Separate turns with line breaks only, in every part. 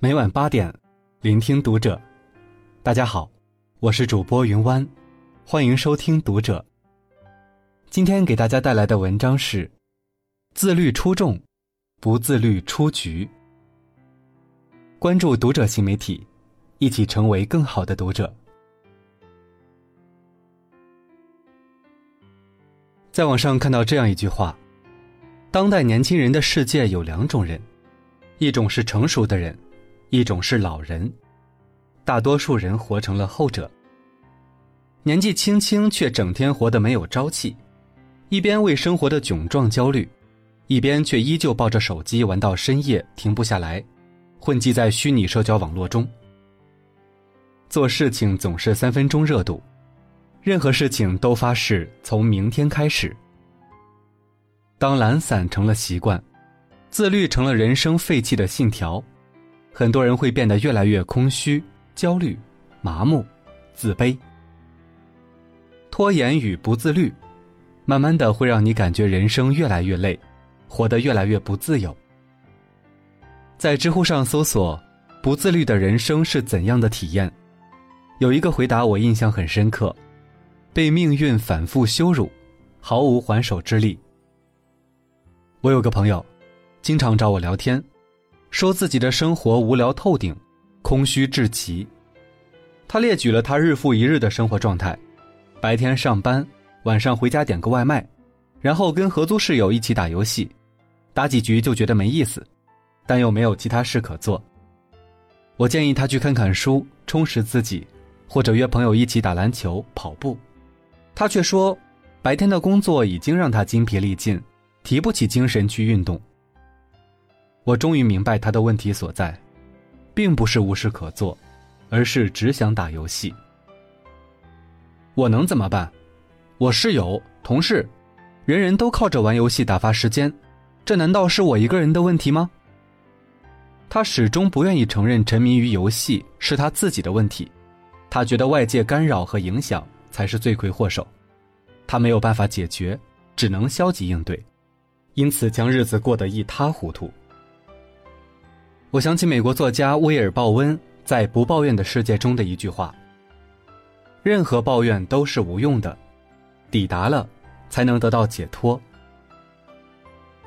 每晚八点，聆听读者。大家好，我是主播云湾，欢迎收听读者。今天给大家带来的文章是：自律出众，不自律出局。关注读者新媒体，一起成为更好的读者。在网上看到这样一句话：当代年轻人的世界有两种人，一种是成熟的人。一种是老人，大多数人活成了后者。年纪轻轻却整天活得没有朝气，一边为生活的窘状焦虑，一边却依旧抱着手机玩到深夜停不下来，混迹在虚拟社交网络中。做事情总是三分钟热度，任何事情都发誓从明天开始。当懒散成了习惯，自律成了人生废弃的信条。很多人会变得越来越空虚、焦虑、麻木、自卑。拖延与不自律，慢慢的会让你感觉人生越来越累，活得越来越不自由。在知乎上搜索“不自律的人生是怎样的体验”，有一个回答我印象很深刻：被命运反复羞辱，毫无还手之力。我有个朋友，经常找我聊天。说自己的生活无聊透顶，空虚至极。他列举了他日复一日的生活状态：白天上班，晚上回家点个外卖，然后跟合租室友一起打游戏，打几局就觉得没意思，但又没有其他事可做。我建议他去看看书，充实自己，或者约朋友一起打篮球、跑步。他却说，白天的工作已经让他精疲力尽，提不起精神去运动。我终于明白他的问题所在，并不是无事可做，而是只想打游戏。我能怎么办？我室友、同事，人人都靠着玩游戏打发时间，这难道是我一个人的问题吗？他始终不愿意承认沉迷于游戏是他自己的问题，他觉得外界干扰和影响才是罪魁祸首，他没有办法解决，只能消极应对，因此将日子过得一塌糊涂。我想起美国作家威尔·鲍温在《不抱怨的世界》中的一句话：“任何抱怨都是无用的，抵达了，才能得到解脱。”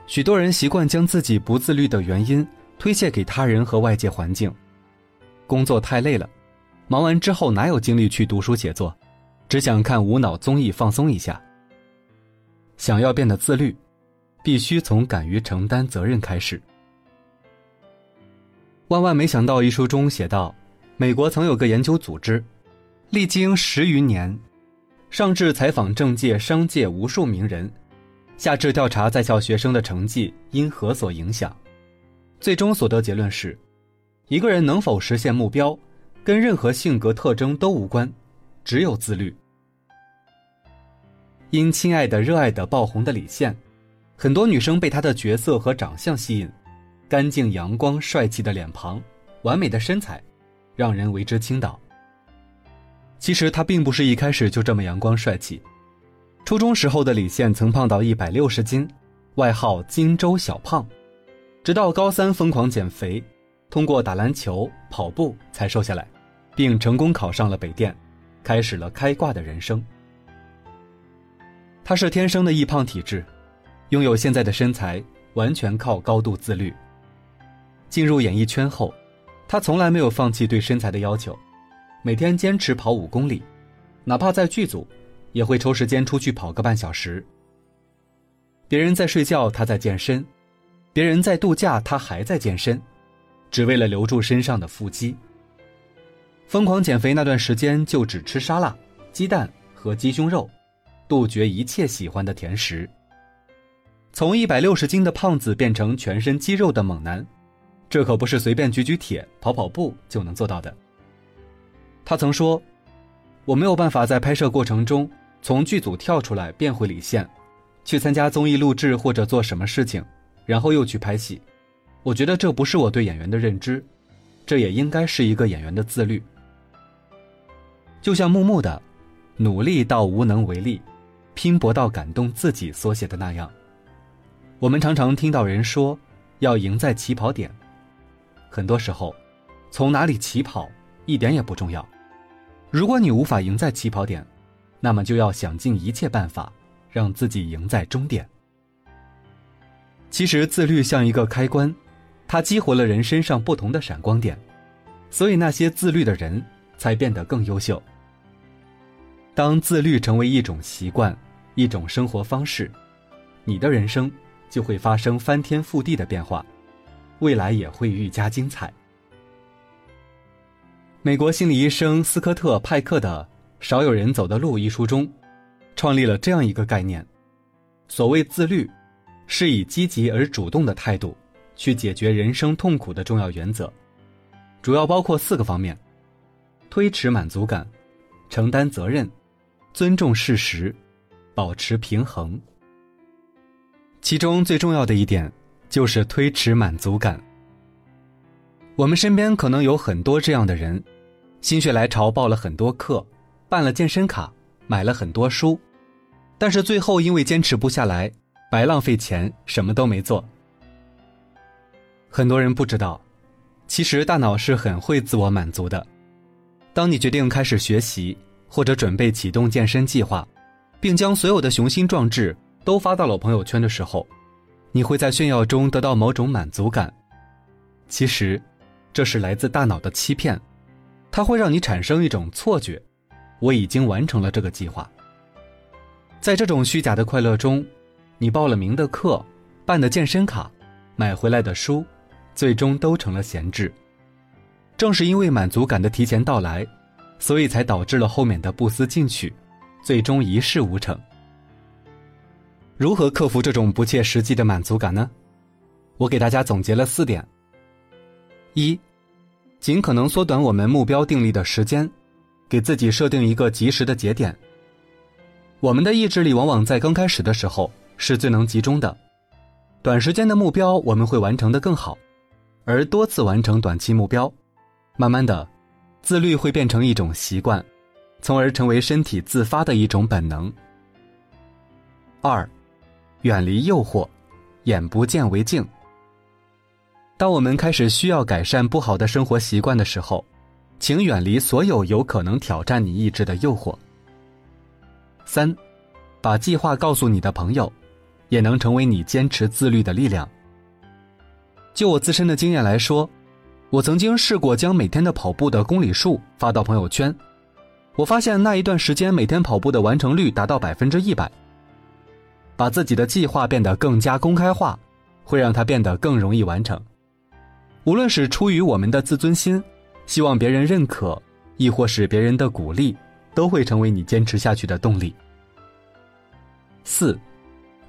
许多人习惯将自己不自律的原因推卸给他人和外界环境。工作太累了，忙完之后哪有精力去读书写作，只想看无脑综艺放松一下。想要变得自律，必须从敢于承担责任开始。万万没想到，一书中写道，美国曾有个研究组织，历经十余年，上至采访政界、商界无数名人，下至调查在校学生的成绩因何所影响，最终所得结论是，一个人能否实现目标，跟任何性格特征都无关，只有自律。因《亲爱的热爱的》爆红的李现，很多女生被他的角色和长相吸引。干净阳光、帅气的脸庞，完美的身材，让人为之倾倒。其实他并不是一开始就这么阳光帅气。初中时候的李现曾胖到一百六十斤，外号“荆州小胖”，直到高三疯狂减肥，通过打篮球、跑步才瘦下来，并成功考上了北电，开始了开挂的人生。他是天生的易胖体质，拥有现在的身材，完全靠高度自律。进入演艺圈后，他从来没有放弃对身材的要求，每天坚持跑五公里，哪怕在剧组，也会抽时间出去跑个半小时。别人在睡觉，他在健身；别人在度假，他还在健身，只为了留住身上的腹肌。疯狂减肥那段时间，就只吃沙拉、鸡蛋和鸡胸肉，杜绝一切喜欢的甜食。从一百六十斤的胖子变成全身肌肉的猛男。这可不是随便举举铁、跑跑步就能做到的。他曾说：“我没有办法在拍摄过程中从剧组跳出来变回李现，去参加综艺录制或者做什么事情，然后又去拍戏。我觉得这不是我对演员的认知，这也应该是一个演员的自律。”就像木木的“努力到无能为力，拼搏到感动自己”所写的那样，我们常常听到人说：“要赢在起跑点。”很多时候，从哪里起跑一点也不重要。如果你无法赢在起跑点，那么就要想尽一切办法让自己赢在终点。其实自律像一个开关，它激活了人身上不同的闪光点，所以那些自律的人才变得更优秀。当自律成为一种习惯，一种生活方式，你的人生就会发生翻天覆地的变化，未来也会愈加精彩。美国心理医生斯科特·派克的《少有人走的路》一书中，创立了这样一个概念：所谓自律，是以积极而主动的态度去解决人生痛苦的重要原则，主要包括四个方面：推迟满足感、承担责任、尊重事实、保持平衡。其中最重要的一点就是推迟满足感。我们身边可能有很多这样的人，心血来潮报了很多课，办了健身卡，买了很多书，但是最后因为坚持不下来，白浪费钱，什么都没做。很多人不知道，其实大脑是很会自我满足的。当你决定开始学习，或者准备启动健身计划，并将所有的雄心壮志都发到了朋友圈的时候，你会在炫耀中得到某种满足感。其实。这是来自大脑的欺骗，它会让你产生一种错觉：我已经完成了这个计划。在这种虚假的快乐中，你报了名的课、办的健身卡、买回来的书，最终都成了闲置。正是因为满足感的提前到来，所以才导致了后面的不思进取，最终一事无成。如何克服这种不切实际的满足感呢？我给大家总结了四点。一，尽可能缩短我们目标定立的时间，给自己设定一个及时的节点。我们的意志力往往在刚开始的时候是最能集中的，短时间的目标我们会完成的更好，而多次完成短期目标，慢慢的，自律会变成一种习惯，从而成为身体自发的一种本能。二，远离诱惑，眼不见为净。当我们开始需要改善不好的生活习惯的时候，请远离所有有可能挑战你意志的诱惑。三，把计划告诉你的朋友，也能成为你坚持自律的力量。就我自身的经验来说，我曾经试过将每天的跑步的公里数发到朋友圈，我发现那一段时间每天跑步的完成率达到百分之一百。把自己的计划变得更加公开化，会让它变得更容易完成。无论是出于我们的自尊心，希望别人认可，亦或是别人的鼓励，都会成为你坚持下去的动力。四，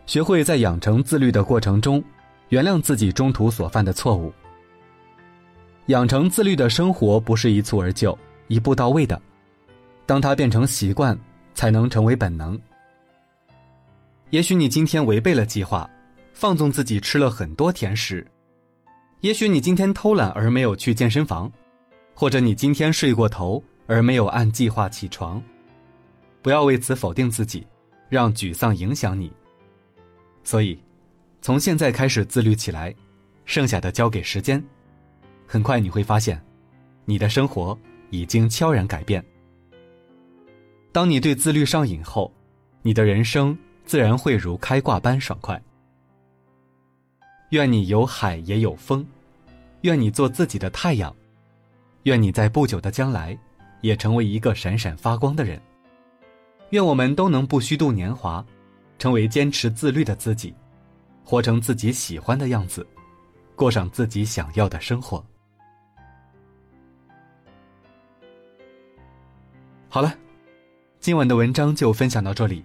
学会在养成自律的过程中，原谅自己中途所犯的错误。养成自律的生活不是一蹴而就、一步到位的，当它变成习惯，才能成为本能。也许你今天违背了计划，放纵自己吃了很多甜食。也许你今天偷懒而没有去健身房，或者你今天睡过头而没有按计划起床，不要为此否定自己，让沮丧影响你。所以，从现在开始自律起来，剩下的交给时间，很快你会发现，你的生活已经悄然改变。当你对自律上瘾后，你的人生自然会如开挂般爽快。愿你有海也有风，愿你做自己的太阳，愿你在不久的将来，也成为一个闪闪发光的人。愿我们都能不虚度年华，成为坚持自律的自己，活成自己喜欢的样子，过上自己想要的生活。好了，今晚的文章就分享到这里，